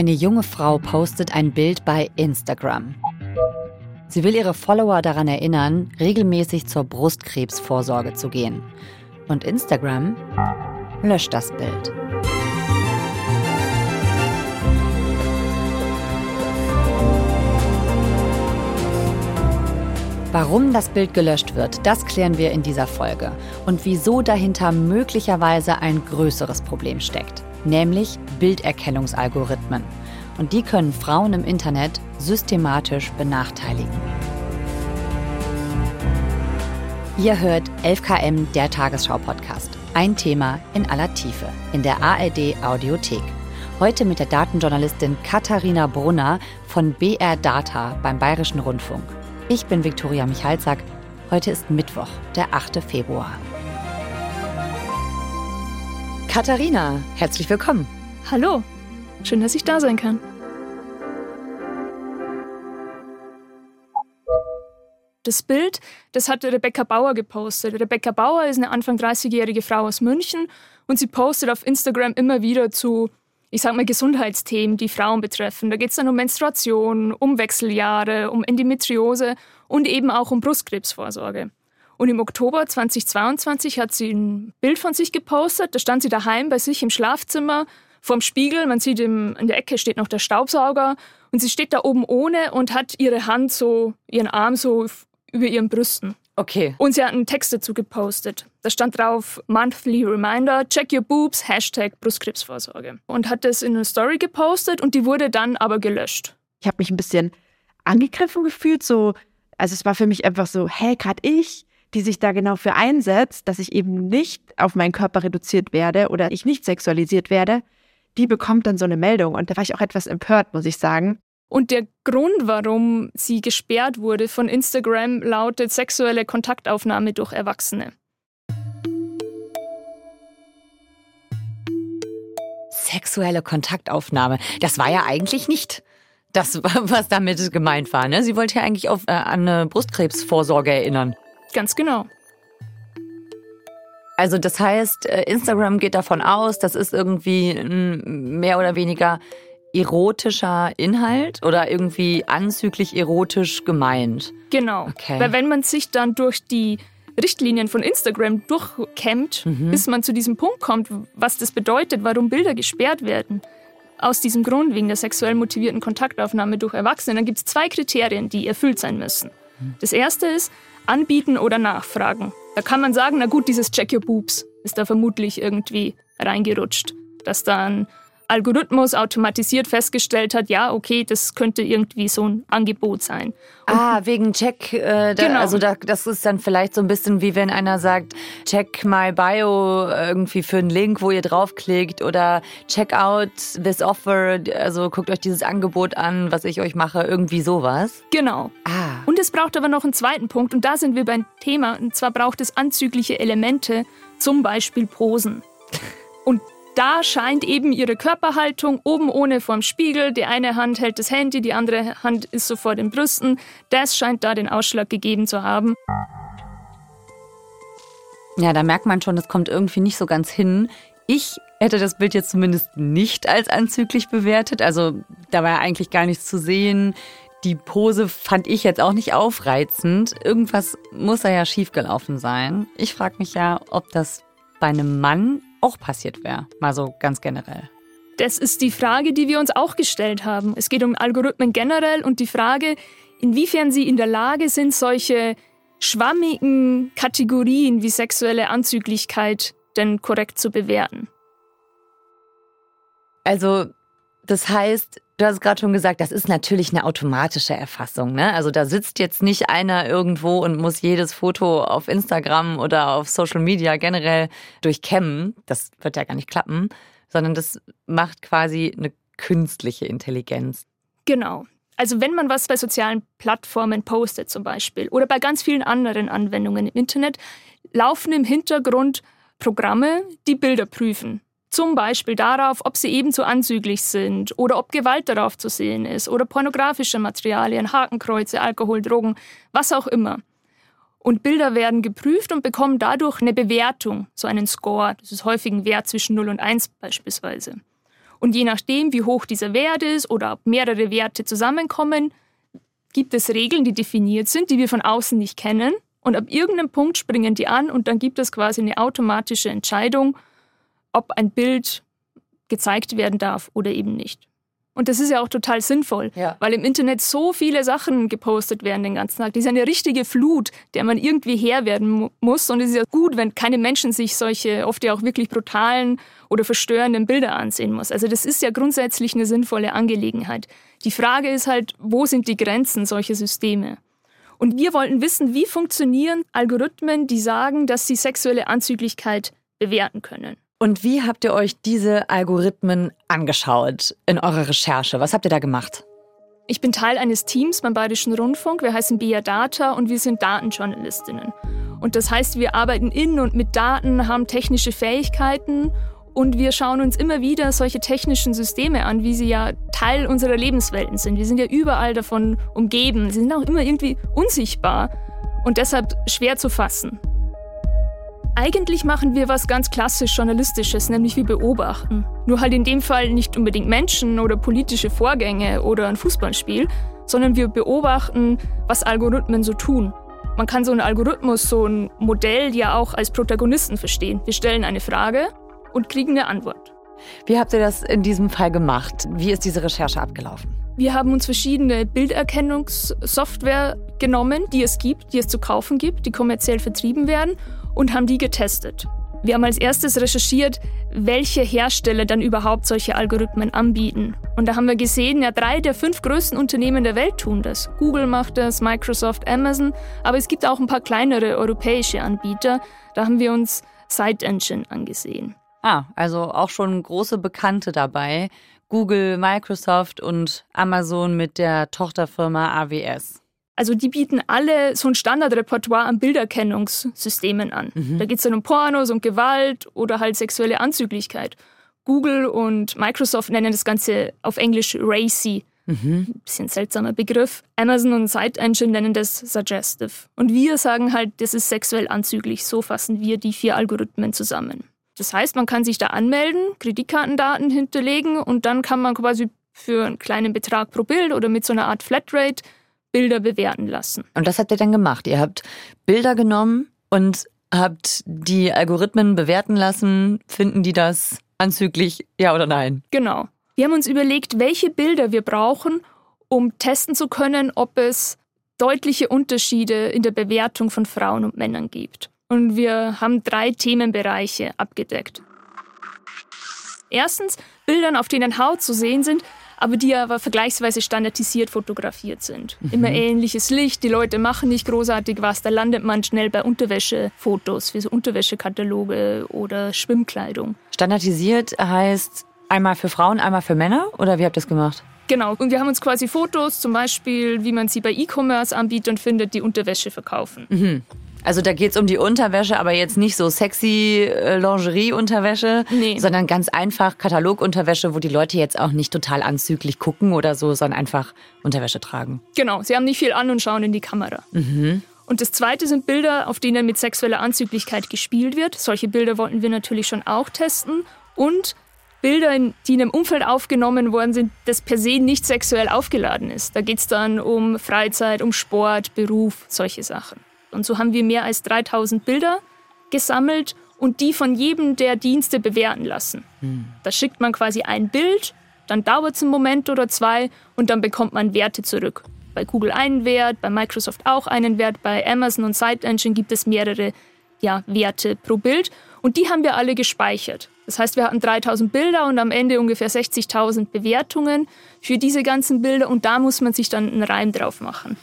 Eine junge Frau postet ein Bild bei Instagram. Sie will ihre Follower daran erinnern, regelmäßig zur Brustkrebsvorsorge zu gehen. Und Instagram löscht das Bild. Warum das Bild gelöscht wird, das klären wir in dieser Folge. Und wieso dahinter möglicherweise ein größeres Problem steckt, nämlich Bilderkennungsalgorithmen. Und die können Frauen im Internet systematisch benachteiligen. Ihr hört 11KM, der Tagesschau-Podcast. Ein Thema in aller Tiefe in der ARD Audiothek. Heute mit der Datenjournalistin Katharina Brunner von BR Data beim Bayerischen Rundfunk. Ich bin Viktoria Michalzack. Heute ist Mittwoch, der 8. Februar. Katharina, herzlich willkommen. Hallo, schön, dass ich da sein kann. Das Bild, das hatte Rebecca Bauer gepostet. Rebecca Bauer ist eine Anfang 30-jährige Frau aus München und sie postet auf Instagram immer wieder zu ich sag mal, Gesundheitsthemen, die Frauen betreffen. Da geht es dann um Menstruation, um Wechseljahre, um Endometriose und eben auch um Brustkrebsvorsorge. Und im Oktober 2022 hat sie ein Bild von sich gepostet. Da stand sie daheim bei sich im Schlafzimmer vorm Spiegel. Man sieht, im, in der Ecke steht noch der Staubsauger. Und sie steht da oben ohne und hat ihre Hand so, ihren Arm so über ihren Brüsten. Okay. Und sie hat einen Text dazu gepostet. Da stand drauf Monthly Reminder, check your boobs, Hashtag Brustkrebsvorsorge. Und hat das in eine Story gepostet und die wurde dann aber gelöscht. Ich habe mich ein bisschen angegriffen gefühlt, so, also es war für mich einfach so, hey, gerade ich, die sich da genau für einsetzt, dass ich eben nicht auf meinen Körper reduziert werde oder ich nicht sexualisiert werde, die bekommt dann so eine Meldung. Und da war ich auch etwas empört, muss ich sagen. Und der Grund, warum sie gesperrt wurde von Instagram, lautet sexuelle Kontaktaufnahme durch Erwachsene. Sexuelle Kontaktaufnahme. Das war ja eigentlich nicht das, was damit gemeint war. Ne? Sie wollte ja eigentlich auf, äh, an eine Brustkrebsvorsorge erinnern. Ganz genau. Also das heißt, äh, Instagram geht davon aus, das ist irgendwie mehr oder weniger erotischer Inhalt oder irgendwie anzüglich erotisch gemeint? Genau. Okay. Weil wenn man sich dann durch die Richtlinien von Instagram durchkämmt, mhm. bis man zu diesem Punkt kommt, was das bedeutet, warum Bilder gesperrt werden, aus diesem Grund wegen der sexuell motivierten Kontaktaufnahme durch Erwachsene, dann gibt es zwei Kriterien, die erfüllt sein müssen. Mhm. Das erste ist anbieten oder nachfragen. Da kann man sagen, na gut, dieses Check Your Boobs ist da vermutlich irgendwie reingerutscht, dass dann Algorithmus automatisiert festgestellt hat, ja, okay, das könnte irgendwie so ein Angebot sein. Und ah, wegen Check, äh, da, genau. also da, das ist dann vielleicht so ein bisschen wie wenn einer sagt, check my bio irgendwie für einen Link, wo ihr draufklickt oder check out this offer, also guckt euch dieses Angebot an, was ich euch mache, irgendwie sowas. Genau. Ah. Und es braucht aber noch einen zweiten Punkt und da sind wir beim Thema und zwar braucht es anzügliche Elemente, zum Beispiel Posen. Da scheint eben ihre Körperhaltung oben ohne vorm Spiegel. Die eine Hand hält das Handy, die andere Hand ist so vor den Brüsten. Das scheint da den Ausschlag gegeben zu haben. Ja, da merkt man schon, das kommt irgendwie nicht so ganz hin. Ich hätte das Bild jetzt zumindest nicht als anzüglich bewertet. Also da war ja eigentlich gar nichts zu sehen. Die Pose fand ich jetzt auch nicht aufreizend. Irgendwas muss da ja schiefgelaufen sein. Ich frage mich ja, ob das bei einem Mann auch passiert wäre. Mal so ganz generell. Das ist die Frage, die wir uns auch gestellt haben. Es geht um Algorithmen generell und die Frage, inwiefern sie in der Lage sind, solche schwammigen Kategorien wie sexuelle Anzüglichkeit denn korrekt zu bewerten. Also, das heißt, du hast gerade schon gesagt, das ist natürlich eine automatische Erfassung. Ne? Also da sitzt jetzt nicht einer irgendwo und muss jedes Foto auf Instagram oder auf Social Media generell durchkämmen. Das wird ja gar nicht klappen, sondern das macht quasi eine künstliche Intelligenz. Genau. Also wenn man was bei sozialen Plattformen postet zum Beispiel oder bei ganz vielen anderen Anwendungen im Internet, laufen im Hintergrund Programme, die Bilder prüfen. Zum Beispiel darauf, ob sie ebenso anzüglich sind oder ob Gewalt darauf zu sehen ist oder pornografische Materialien, Hakenkreuze, Alkohol, Drogen, was auch immer. Und Bilder werden geprüft und bekommen dadurch eine Bewertung, so einen Score. Das ist häufig ein Wert zwischen 0 und 1 beispielsweise. Und je nachdem, wie hoch dieser Wert ist oder ob mehrere Werte zusammenkommen, gibt es Regeln, die definiert sind, die wir von außen nicht kennen. Und ab irgendeinem Punkt springen die an und dann gibt es quasi eine automatische Entscheidung, ob ein Bild gezeigt werden darf oder eben nicht. Und das ist ja auch total sinnvoll, ja. weil im Internet so viele Sachen gepostet werden den ganzen Tag. Das ist eine richtige Flut, der man irgendwie Herr werden muss. Und es ist ja gut, wenn keine Menschen sich solche oft ja auch wirklich brutalen oder verstörenden Bilder ansehen muss. Also das ist ja grundsätzlich eine sinnvolle Angelegenheit. Die Frage ist halt, wo sind die Grenzen solcher Systeme? Und wir wollten wissen, wie funktionieren Algorithmen, die sagen, dass sie sexuelle Anzüglichkeit bewerten können. Und wie habt ihr euch diese Algorithmen angeschaut in eurer Recherche? Was habt ihr da gemacht? Ich bin Teil eines Teams beim Bayerischen Rundfunk. Wir heißen BIA Data und wir sind Datenjournalistinnen. Und das heißt, wir arbeiten in und mit Daten, haben technische Fähigkeiten und wir schauen uns immer wieder solche technischen Systeme an, wie sie ja Teil unserer Lebenswelten sind. Wir sind ja überall davon umgeben. Sie sind auch immer irgendwie unsichtbar und deshalb schwer zu fassen. Eigentlich machen wir was ganz klassisch Journalistisches, nämlich wir beobachten. Nur halt in dem Fall nicht unbedingt Menschen oder politische Vorgänge oder ein Fußballspiel, sondern wir beobachten, was Algorithmen so tun. Man kann so einen Algorithmus, so ein Modell ja auch als Protagonisten verstehen. Wir stellen eine Frage und kriegen eine Antwort. Wie habt ihr das in diesem Fall gemacht? Wie ist diese Recherche abgelaufen? Wir haben uns verschiedene Bilderkennungssoftware genommen, die es gibt, die es zu kaufen gibt, die kommerziell vertrieben werden und haben die getestet. Wir haben als erstes recherchiert, welche Hersteller dann überhaupt solche Algorithmen anbieten. Und da haben wir gesehen, ja, drei der fünf größten Unternehmen der Welt tun das. Google macht das, Microsoft, Amazon, aber es gibt auch ein paar kleinere europäische Anbieter. Da haben wir uns SiteEngine angesehen. Ah, also auch schon große Bekannte dabei. Google, Microsoft und Amazon mit der Tochterfirma AWS. Also die bieten alle so ein Standardrepertoire an Bilderkennungssystemen an. Mhm. Da geht es dann um Pornos und Gewalt oder halt sexuelle Anzüglichkeit. Google und Microsoft nennen das Ganze auf Englisch Racy. Mhm. Bisschen seltsamer Begriff. Amazon und SiteEngine nennen das Suggestive. Und wir sagen halt, das ist sexuell anzüglich. So fassen wir die vier Algorithmen zusammen. Das heißt, man kann sich da anmelden, Kreditkartendaten hinterlegen und dann kann man quasi für einen kleinen Betrag pro Bild oder mit so einer Art Flatrate Bilder bewerten lassen. Und das habt ihr dann gemacht? Ihr habt Bilder genommen und habt die Algorithmen bewerten lassen. Finden die das anzüglich, ja oder nein? Genau. Wir haben uns überlegt, welche Bilder wir brauchen, um testen zu können, ob es deutliche Unterschiede in der Bewertung von Frauen und Männern gibt. Und wir haben drei Themenbereiche abgedeckt. Erstens Bildern, auf denen Haut zu sehen sind, aber die aber vergleichsweise standardisiert fotografiert sind. Mhm. Immer ähnliches Licht, die Leute machen nicht großartig was, da landet man schnell bei Unterwäschefotos für so Unterwäschekataloge oder Schwimmkleidung. Standardisiert heißt einmal für Frauen, einmal für Männer oder wie habt ihr das gemacht? Genau, und wir haben uns quasi Fotos, zum Beispiel, wie man sie bei E-Commerce-Anbietern findet, die Unterwäsche verkaufen. Mhm. Also da geht es um die Unterwäsche, aber jetzt nicht so sexy äh, Lingerie-Unterwäsche, nee. sondern ganz einfach Katalogunterwäsche, wo die Leute jetzt auch nicht total anzüglich gucken oder so, sondern einfach Unterwäsche tragen. Genau, sie haben nicht viel an und schauen in die Kamera. Mhm. Und das zweite sind Bilder, auf denen mit sexueller Anzüglichkeit gespielt wird. Solche Bilder wollten wir natürlich schon auch testen. Und Bilder, die in einem Umfeld aufgenommen worden sind, das per se nicht sexuell aufgeladen ist. Da geht es dann um Freizeit, um Sport, Beruf, solche Sachen. Und so haben wir mehr als 3000 Bilder gesammelt und die von jedem der Dienste bewerten lassen. Hm. Da schickt man quasi ein Bild, dann dauert es einen Moment oder zwei und dann bekommt man Werte zurück. Bei Google einen Wert, bei Microsoft auch einen Wert, bei Amazon und SiteEngine gibt es mehrere ja, Werte pro Bild und die haben wir alle gespeichert. Das heißt, wir hatten 3000 Bilder und am Ende ungefähr 60.000 Bewertungen für diese ganzen Bilder und da muss man sich dann einen Reim drauf machen.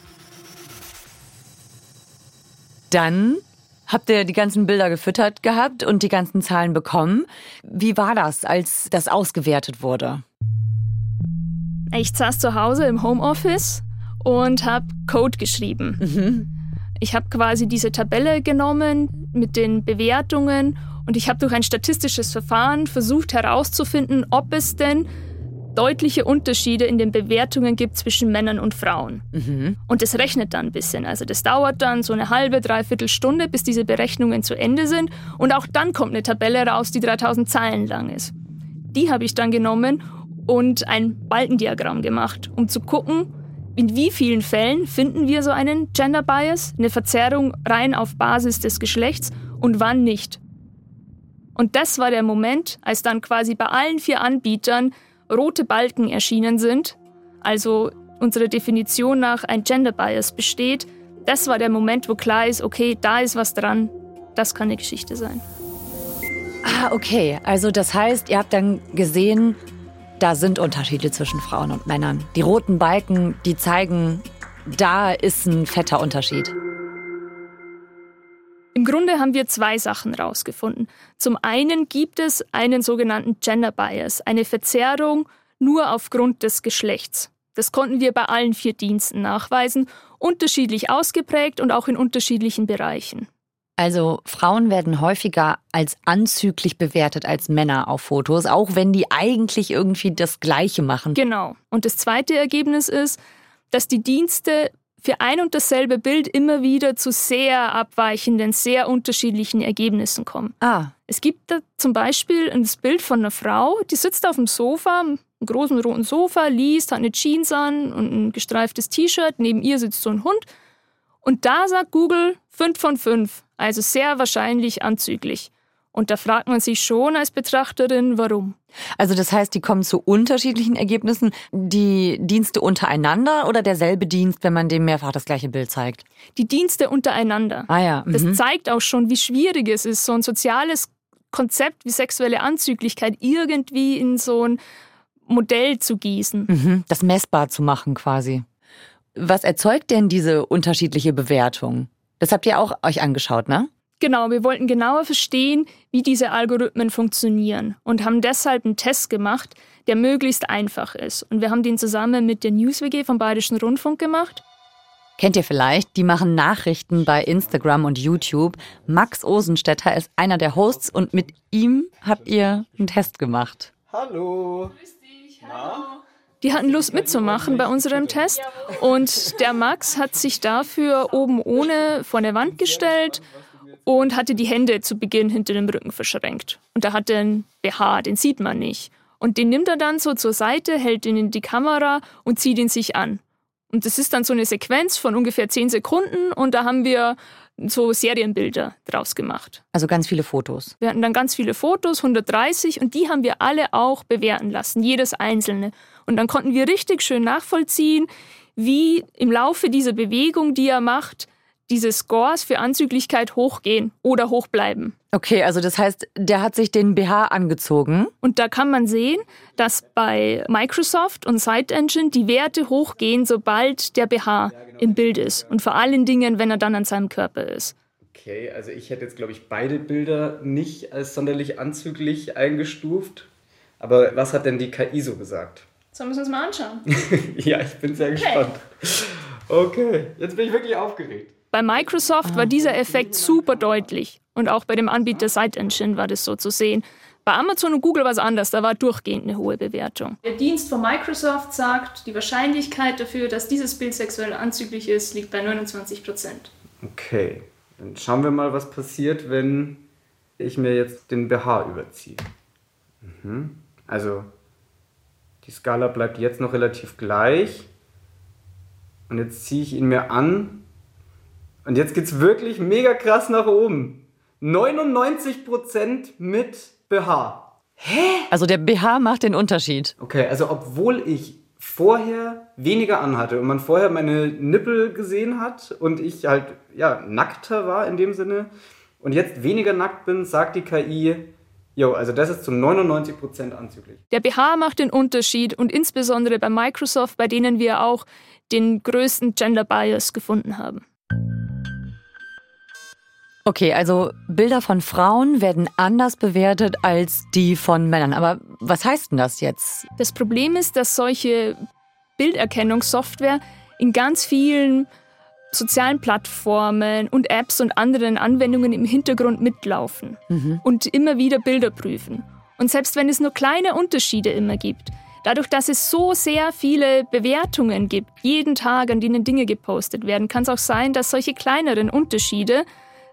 Dann habt ihr die ganzen Bilder gefüttert gehabt und die ganzen Zahlen bekommen. Wie war das, als das ausgewertet wurde? Ich saß zu Hause im Homeoffice und habe Code geschrieben. Mhm. Ich habe quasi diese Tabelle genommen mit den Bewertungen und ich habe durch ein statistisches Verfahren versucht herauszufinden, ob es denn deutliche Unterschiede in den Bewertungen gibt zwischen Männern und Frauen. Mhm. Und das rechnet dann ein bisschen. Also das dauert dann so eine halbe, dreiviertel Stunde, bis diese Berechnungen zu Ende sind. Und auch dann kommt eine Tabelle raus, die 3000 Zeilen lang ist. Die habe ich dann genommen und ein Balkendiagramm gemacht, um zu gucken, in wie vielen Fällen finden wir so einen Gender Bias, eine Verzerrung rein auf Basis des Geschlechts und wann nicht. Und das war der Moment, als dann quasi bei allen vier Anbietern rote Balken erschienen sind, also unsere Definition nach ein Gender Bias besteht. Das war der Moment, wo klar ist, okay, da ist was dran, das kann eine Geschichte sein. Ah, okay. Also das heißt, ihr habt dann gesehen, da sind Unterschiede zwischen Frauen und Männern. Die roten Balken, die zeigen, da ist ein fetter Unterschied. Im Grunde haben wir zwei Sachen rausgefunden. Zum einen gibt es einen sogenannten Gender Bias, eine Verzerrung nur aufgrund des Geschlechts. Das konnten wir bei allen vier Diensten nachweisen, unterschiedlich ausgeprägt und auch in unterschiedlichen Bereichen. Also Frauen werden häufiger als anzüglich bewertet als Männer auf Fotos, auch wenn die eigentlich irgendwie das Gleiche machen. Genau. Und das zweite Ergebnis ist, dass die Dienste für ein und dasselbe Bild immer wieder zu sehr abweichenden, sehr unterschiedlichen Ergebnissen kommen. Ah. Es gibt da zum Beispiel ein Bild von einer Frau, die sitzt auf dem Sofa, einem großen roten Sofa, liest, hat eine Jeans an und ein gestreiftes T-Shirt. Neben ihr sitzt so ein Hund. Und da sagt Google 5 von 5, also sehr wahrscheinlich anzüglich. Und da fragt man sich schon als Betrachterin, warum. Also das heißt, die kommen zu unterschiedlichen Ergebnissen, die Dienste untereinander oder derselbe Dienst, wenn man dem mehrfach das gleiche Bild zeigt? Die Dienste untereinander. Ah ja. Das mhm. zeigt auch schon, wie schwierig es ist, so ein soziales Konzept wie sexuelle Anzüglichkeit irgendwie in so ein Modell zu gießen. Mhm. Das messbar zu machen quasi. Was erzeugt denn diese unterschiedliche Bewertung? Das habt ihr auch euch angeschaut, ne? Genau, wir wollten genauer verstehen, wie diese Algorithmen funktionieren und haben deshalb einen Test gemacht, der möglichst einfach ist. Und wir haben den zusammen mit der NewsWG vom Bayerischen Rundfunk gemacht. Kennt ihr vielleicht? Die machen Nachrichten bei Instagram und YouTube. Max Osenstetter ist einer der Hosts und mit ihm habt ihr einen Test gemacht. Hallo. Grüß dich, hallo. Die hatten Lust mitzumachen bei unserem Test und der Max hat sich dafür oben ohne vor der Wand gestellt und hatte die Hände zu Beginn hinter dem Rücken verschränkt. Und er hatte einen BH, den sieht man nicht. Und den nimmt er dann so zur Seite, hält ihn in die Kamera und zieht ihn sich an. Und das ist dann so eine Sequenz von ungefähr zehn Sekunden und da haben wir so Serienbilder draus gemacht. Also ganz viele Fotos. Wir hatten dann ganz viele Fotos, 130, und die haben wir alle auch bewerten lassen, jedes einzelne. Und dann konnten wir richtig schön nachvollziehen, wie im Laufe dieser Bewegung, die er macht, diese Scores für Anzüglichkeit hochgehen oder hochbleiben. Okay, also das heißt, der hat sich den BH angezogen. Und da kann man sehen, dass bei Microsoft und Site Engine die Werte hochgehen, sobald der BH im Bild ist. Und vor allen Dingen, wenn er dann an seinem Körper ist. Okay, also ich hätte jetzt, glaube ich, beide Bilder nicht als sonderlich anzüglich eingestuft. Aber was hat denn die KI so gesagt? Sollen wir es uns mal anschauen? ja, ich bin sehr gespannt. Okay, jetzt bin ich wirklich aufgeregt. Bei Microsoft war dieser Effekt super deutlich. Und auch bei dem Anbieter Site Engine war das so zu sehen. Bei Amazon und Google war es anders, da war durchgehend eine hohe Bewertung. Der Dienst von Microsoft sagt, die Wahrscheinlichkeit dafür, dass dieses Bild sexuell anzüglich ist, liegt bei 29 Prozent. Okay, dann schauen wir mal, was passiert, wenn ich mir jetzt den BH überziehe. Mhm. Also, die Skala bleibt jetzt noch relativ gleich. Und jetzt ziehe ich ihn mir an. Und jetzt geht es wirklich mega krass nach oben. 99% mit BH. Hä? Also der BH macht den Unterschied. Okay, also obwohl ich vorher weniger anhatte und man vorher meine Nippel gesehen hat und ich halt ja nackter war in dem Sinne und jetzt weniger nackt bin, sagt die KI, jo, also das ist zu 99% anzüglich. Der BH macht den Unterschied und insbesondere bei Microsoft, bei denen wir auch den größten Gender Bias gefunden haben. Okay, also Bilder von Frauen werden anders bewertet als die von Männern. Aber was heißt denn das jetzt? Das Problem ist, dass solche Bilderkennungssoftware in ganz vielen sozialen Plattformen und Apps und anderen Anwendungen im Hintergrund mitlaufen mhm. und immer wieder Bilder prüfen. Und selbst wenn es nur kleine Unterschiede immer gibt, dadurch, dass es so sehr viele Bewertungen gibt, jeden Tag, an denen Dinge gepostet werden, kann es auch sein, dass solche kleineren Unterschiede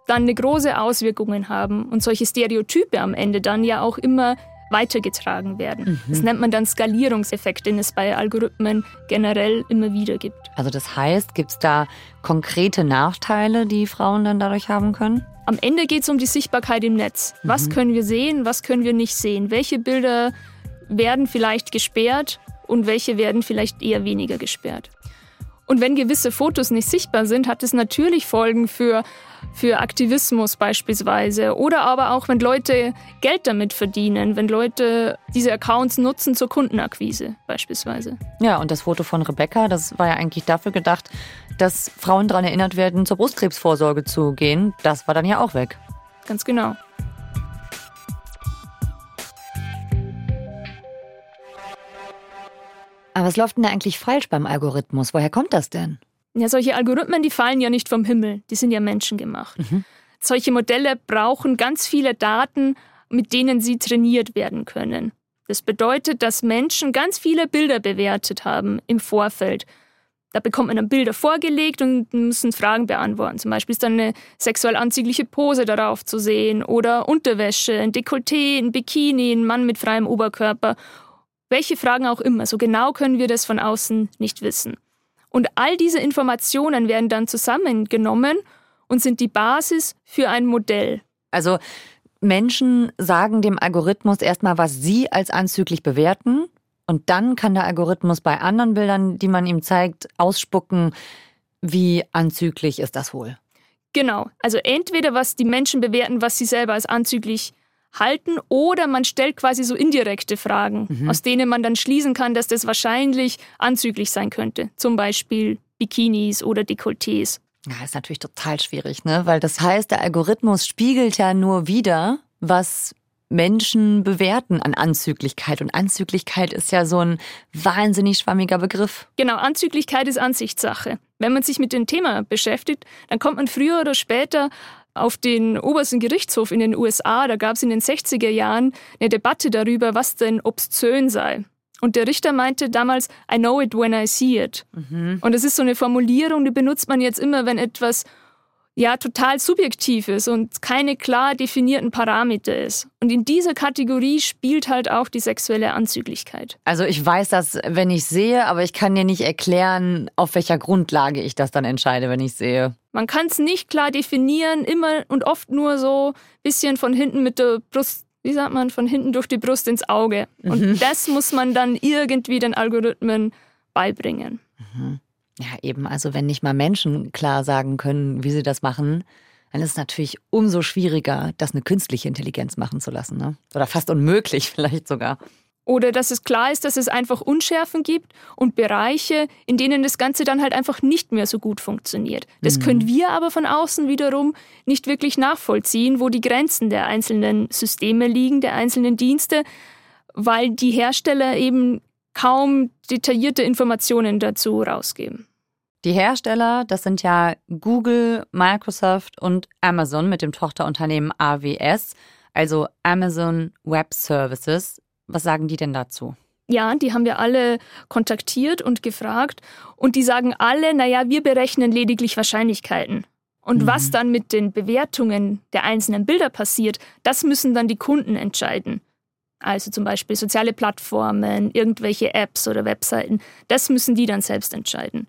dann eine große Auswirkungen haben und solche Stereotype am Ende dann ja auch immer weitergetragen werden. Mhm. Das nennt man dann Skalierungseffekt, den es bei Algorithmen generell immer wieder gibt. Also das heißt, gibt es da konkrete Nachteile, die Frauen dann dadurch haben können? Am Ende geht es um die Sichtbarkeit im Netz. Was mhm. können wir sehen, was können wir nicht sehen? Welche Bilder werden vielleicht gesperrt und welche werden vielleicht eher weniger gesperrt? Und wenn gewisse Fotos nicht sichtbar sind, hat es natürlich Folgen für, für Aktivismus beispielsweise. Oder aber auch, wenn Leute Geld damit verdienen, wenn Leute diese Accounts nutzen zur Kundenakquise beispielsweise. Ja, und das Foto von Rebecca, das war ja eigentlich dafür gedacht, dass Frauen daran erinnert werden, zur Brustkrebsvorsorge zu gehen. Das war dann ja auch weg. Ganz genau. Aber was läuft denn da eigentlich falsch beim Algorithmus? Woher kommt das denn? Ja, solche Algorithmen, die fallen ja nicht vom Himmel, die sind ja menschengemacht. Mhm. Solche Modelle brauchen ganz viele Daten, mit denen sie trainiert werden können. Das bedeutet, dass Menschen ganz viele Bilder bewertet haben im Vorfeld. Da bekommt man dann Bilder vorgelegt und müssen Fragen beantworten. Zum Beispiel ist dann eine sexuell anzügliche Pose darauf zu sehen oder Unterwäsche, ein Dekolleté, ein Bikini, ein Mann mit freiem Oberkörper welche Fragen auch immer. So genau können wir das von außen nicht wissen. Und all diese Informationen werden dann zusammengenommen und sind die Basis für ein Modell. Also Menschen sagen dem Algorithmus erstmal, was sie als anzüglich bewerten. Und dann kann der Algorithmus bei anderen Bildern, die man ihm zeigt, ausspucken, wie anzüglich ist das wohl. Genau. Also entweder was die Menschen bewerten, was sie selber als anzüglich halten oder man stellt quasi so indirekte Fragen, mhm. aus denen man dann schließen kann, dass das wahrscheinlich anzüglich sein könnte. Zum Beispiel Bikinis oder Dekolletés. Ja, ist natürlich total schwierig, ne? Weil das heißt, der Algorithmus spiegelt ja nur wieder, was Menschen bewerten an Anzüglichkeit. Und Anzüglichkeit ist ja so ein wahnsinnig schwammiger Begriff. Genau, Anzüglichkeit ist Ansichtssache. Wenn man sich mit dem Thema beschäftigt, dann kommt man früher oder später auf den obersten Gerichtshof in den USA, da gab es in den 60er Jahren eine Debatte darüber, was denn obszön sei. Und der Richter meinte damals, I know it when I see it. Mhm. Und das ist so eine Formulierung, die benutzt man jetzt immer, wenn etwas ja total subjektiv ist und keine klar definierten Parameter ist. Und in dieser Kategorie spielt halt auch die sexuelle Anzüglichkeit. Also ich weiß das, wenn ich sehe, aber ich kann dir nicht erklären, auf welcher Grundlage ich das dann entscheide, wenn ich sehe. Man kann es nicht klar definieren, immer und oft nur so ein bisschen von hinten mit der Brust, wie sagt man, von hinten durch die Brust ins Auge. Und mhm. das muss man dann irgendwie den Algorithmen beibringen. Mhm. Ja, eben. Also wenn nicht mal Menschen klar sagen können, wie sie das machen, dann ist es natürlich umso schwieriger, das eine künstliche Intelligenz machen zu lassen. Ne? Oder fast unmöglich vielleicht sogar. Oder dass es klar ist, dass es einfach Unschärfen gibt und Bereiche, in denen das Ganze dann halt einfach nicht mehr so gut funktioniert. Das mhm. können wir aber von außen wiederum nicht wirklich nachvollziehen, wo die Grenzen der einzelnen Systeme liegen, der einzelnen Dienste, weil die Hersteller eben kaum detaillierte Informationen dazu rausgeben. Die Hersteller, das sind ja Google, Microsoft und Amazon mit dem Tochterunternehmen AWS, also Amazon Web Services. Was sagen die denn dazu? Ja, die haben wir alle kontaktiert und gefragt und die sagen alle, naja, wir berechnen lediglich Wahrscheinlichkeiten. Und mhm. was dann mit den Bewertungen der einzelnen Bilder passiert, das müssen dann die Kunden entscheiden also zum Beispiel soziale Plattformen, irgendwelche Apps oder Webseiten, das müssen die dann selbst entscheiden.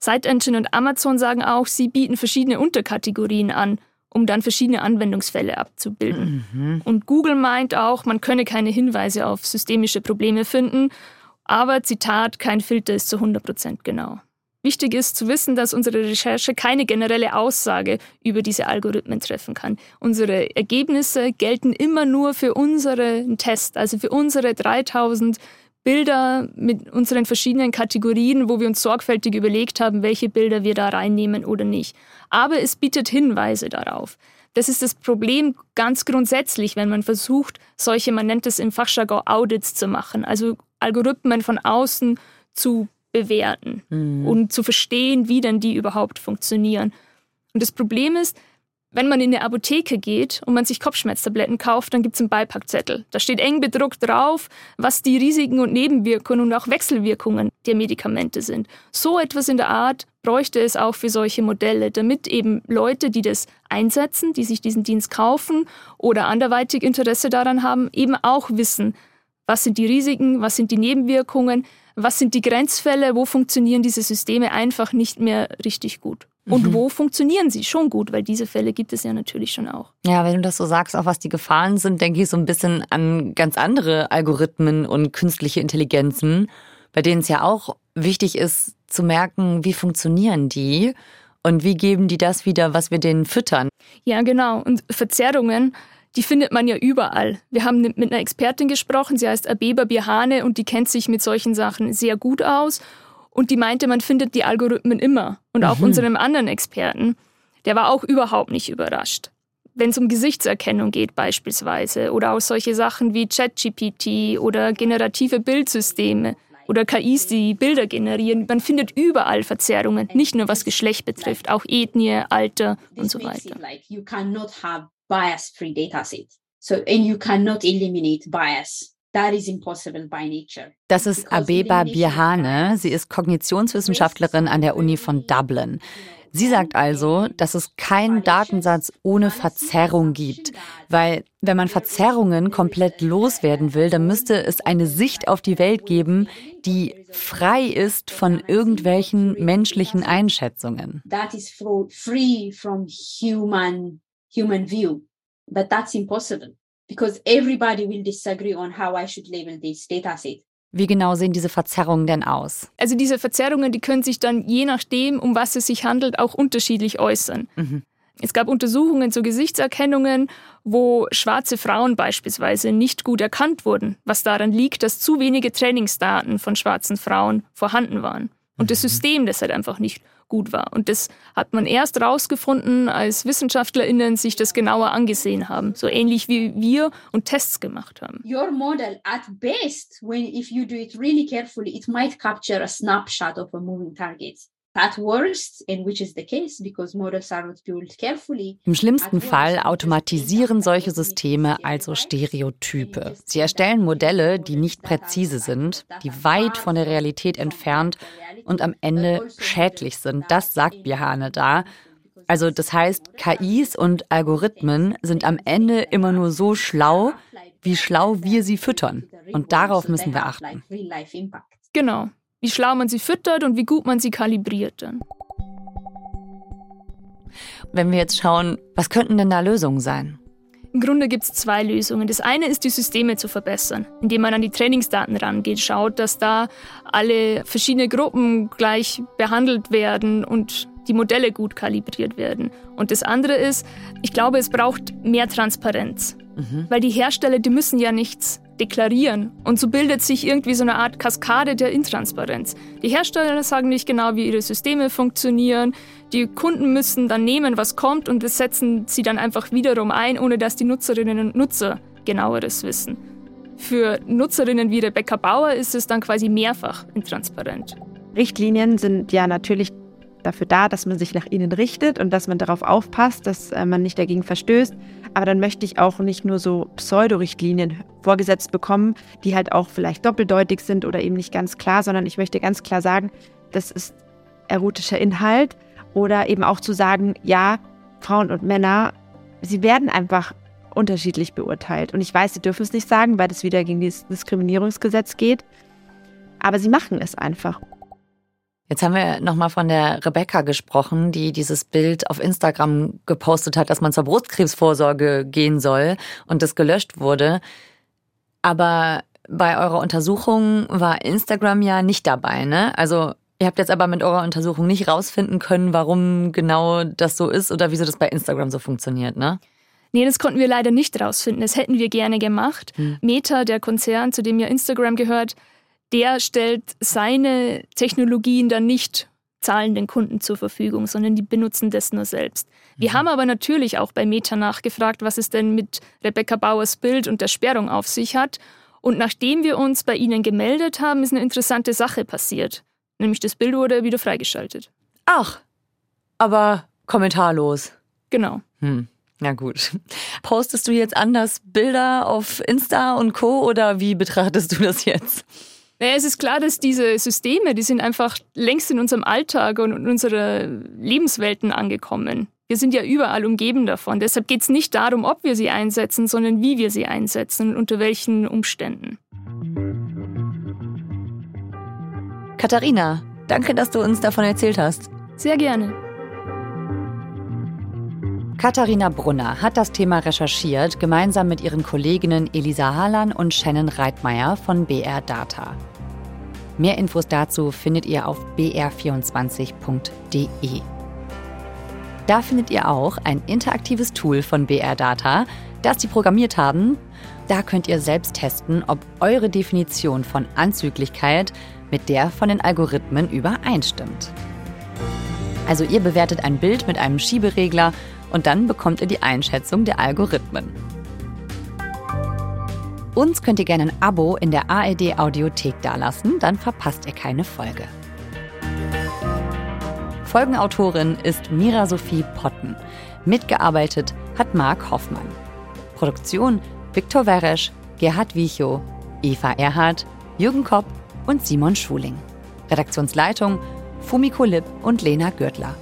SiteEngine und Amazon sagen auch, sie bieten verschiedene Unterkategorien an, um dann verschiedene Anwendungsfälle abzubilden. Mhm. Und Google meint auch, man könne keine Hinweise auf systemische Probleme finden, aber Zitat, kein Filter ist zu 100% genau. Wichtig ist zu wissen, dass unsere Recherche keine generelle Aussage über diese Algorithmen treffen kann. Unsere Ergebnisse gelten immer nur für unseren Test, also für unsere 3000 Bilder mit unseren verschiedenen Kategorien, wo wir uns sorgfältig überlegt haben, welche Bilder wir da reinnehmen oder nicht. Aber es bietet Hinweise darauf. Das ist das Problem ganz grundsätzlich, wenn man versucht, solche, man nennt es im Fachjargon Audits zu machen, also Algorithmen von außen zu bewerten mhm. und zu verstehen, wie denn die überhaupt funktionieren. Und das Problem ist, wenn man in eine Apotheke geht und man sich Kopfschmerztabletten kauft, dann gibt es einen Beipackzettel. Da steht eng bedruckt drauf, was die Risiken und Nebenwirkungen und auch Wechselwirkungen der Medikamente sind. So etwas in der Art bräuchte es auch für solche Modelle, damit eben Leute, die das einsetzen, die sich diesen Dienst kaufen oder anderweitig Interesse daran haben, eben auch wissen, was sind die Risiken, was sind die Nebenwirkungen, was sind die Grenzfälle, wo funktionieren diese Systeme einfach nicht mehr richtig gut. Und mhm. wo funktionieren sie schon gut, weil diese Fälle gibt es ja natürlich schon auch. Ja, wenn du das so sagst, auch was die Gefahren sind, denke ich so ein bisschen an ganz andere Algorithmen und künstliche Intelligenzen, bei denen es ja auch wichtig ist zu merken, wie funktionieren die und wie geben die das wieder, was wir denen füttern. Ja, genau. Und Verzerrungen, die findet man ja überall. Wir haben mit einer Expertin gesprochen, sie heißt Abeba Bihane und die kennt sich mit solchen Sachen sehr gut aus. Und die meinte, man findet die Algorithmen immer. Und auch mhm. unserem anderen Experten, der war auch überhaupt nicht überrascht. Wenn es um Gesichtserkennung geht beispielsweise oder auch solche Sachen wie ChatGPT oder generative Bildsysteme oder KIs, die Bilder generieren, man findet überall Verzerrungen, nicht nur was Geschlecht betrifft, auch Ethnie, Alter und so weiter. Bias-free dataset. So, and you cannot eliminate bias das ist Abeba Birhane. Sie ist Kognitionswissenschaftlerin an der Uni von Dublin. Sie sagt also, dass es keinen Datensatz ohne Verzerrung gibt, weil wenn man Verzerrungen komplett loswerden will, dann müsste es eine Sicht auf die Welt geben, die frei ist von irgendwelchen menschlichen Einschätzungen. That is free from human human view, but that's impossible because everybody will disagree on how I should label this dataset. Wie genau sehen diese Verzerrungen denn aus? Also diese Verzerrungen, die können sich dann je nachdem, um was es sich handelt, auch unterschiedlich äußern. Mhm. Es gab Untersuchungen zu Gesichtserkennungen, wo schwarze Frauen beispielsweise nicht gut erkannt wurden, was daran liegt, dass zu wenige Trainingsdaten von schwarzen Frauen vorhanden waren. Und das mhm. System das halt einfach nicht gut war. Und das hat man erst rausgefunden, als WissenschaftlerInnen sich das genauer angesehen haben. So ähnlich wie wir und Tests gemacht haben. Your model at best, when if you do it really carefully, it might capture a snapshot of a moving target. Im schlimmsten Fall automatisieren solche Systeme also Stereotype. Sie erstellen Modelle, die nicht präzise sind, die weit von der Realität entfernt und am Ende schädlich sind. Das sagt Bihane da. Also das heißt, KIs und Algorithmen sind am Ende immer nur so schlau, wie schlau wir sie füttern. Und darauf müssen wir achten. Genau wie schlau man sie füttert und wie gut man sie kalibriert dann. Wenn wir jetzt schauen, was könnten denn da Lösungen sein? Im Grunde gibt es zwei Lösungen. Das eine ist, die Systeme zu verbessern, indem man an die Trainingsdaten rangeht, schaut, dass da alle verschiedene Gruppen gleich behandelt werden und die Modelle gut kalibriert werden. Und das andere ist, ich glaube, es braucht mehr Transparenz. Mhm. Weil die Hersteller, die müssen ja nichts deklarieren. Und so bildet sich irgendwie so eine Art Kaskade der Intransparenz. Die Hersteller sagen nicht genau, wie ihre Systeme funktionieren. Die Kunden müssen dann nehmen, was kommt und das setzen sie dann einfach wiederum ein, ohne dass die Nutzerinnen und Nutzer genaueres wissen. Für Nutzerinnen wie Rebecca Bauer ist es dann quasi mehrfach intransparent. Richtlinien sind ja natürlich dafür da, dass man sich nach ihnen richtet und dass man darauf aufpasst, dass äh, man nicht dagegen verstößt. Aber dann möchte ich auch nicht nur so Pseudo-Richtlinien vorgesetzt bekommen, die halt auch vielleicht doppeldeutig sind oder eben nicht ganz klar, sondern ich möchte ganz klar sagen, das ist erotischer Inhalt oder eben auch zu sagen, ja, Frauen und Männer, sie werden einfach unterschiedlich beurteilt. Und ich weiß, sie dürfen es nicht sagen, weil das wieder gegen das Diskriminierungsgesetz geht. Aber sie machen es einfach. Jetzt haben wir nochmal von der Rebecca gesprochen, die dieses Bild auf Instagram gepostet hat, dass man zur Brustkrebsvorsorge gehen soll und das gelöscht wurde. Aber bei eurer Untersuchung war Instagram ja nicht dabei, ne? Also ihr habt jetzt aber mit eurer Untersuchung nicht rausfinden können, warum genau das so ist oder wieso das bei Instagram so funktioniert, ne? Nee, das konnten wir leider nicht rausfinden. Das hätten wir gerne gemacht. Hm. Meta, der Konzern, zu dem ja Instagram gehört, der stellt seine Technologien dann nicht zahlenden Kunden zur Verfügung, sondern die benutzen das nur selbst. Wir mhm. haben aber natürlich auch bei Meta nachgefragt, was es denn mit Rebecca Bauers Bild und der Sperrung auf sich hat. Und nachdem wir uns bei ihnen gemeldet haben, ist eine interessante Sache passiert. Nämlich das Bild wurde wieder freigeschaltet. Ach, aber kommentarlos. Genau. Hm. Na gut. Postest du jetzt anders Bilder auf Insta und Co. oder wie betrachtest du das jetzt? Naja, es ist klar, dass diese Systeme, die sind einfach längst in unserem Alltag und in unseren Lebenswelten angekommen. Wir sind ja überall umgeben davon. Deshalb geht es nicht darum, ob wir sie einsetzen, sondern wie wir sie einsetzen und unter welchen Umständen. Katharina, danke, dass du uns davon erzählt hast. Sehr gerne. Katharina Brunner hat das Thema recherchiert, gemeinsam mit ihren Kolleginnen Elisa Harlan und Shannon Reitmeier von BR Data. Mehr Infos dazu findet ihr auf br24.de. Da findet ihr auch ein interaktives Tool von BR Data, das sie programmiert haben. Da könnt ihr selbst testen, ob eure Definition von Anzüglichkeit mit der von den Algorithmen übereinstimmt. Also ihr bewertet ein Bild mit einem Schieberegler und dann bekommt ihr die Einschätzung der Algorithmen. Uns könnt ihr gerne ein Abo in der ARD Audiothek dalassen, dann verpasst ihr keine Folge. Folgenautorin ist Mira Sophie Potten. Mitgearbeitet hat Marc Hoffmann. Produktion Viktor Weresch, Gerhard Wichow, Eva Erhardt, Jürgen Kopp und Simon Schuling. Redaktionsleitung Fumiko Lipp und Lena Gürtler.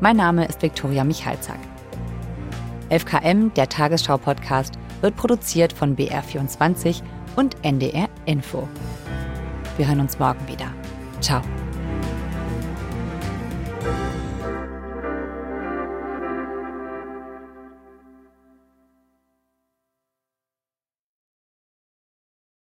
Mein Name ist Viktoria Michalzack. 11KM, der Tagesschau-Podcast, wird produziert von BR24 und NDR Info. Wir hören uns morgen wieder. Ciao.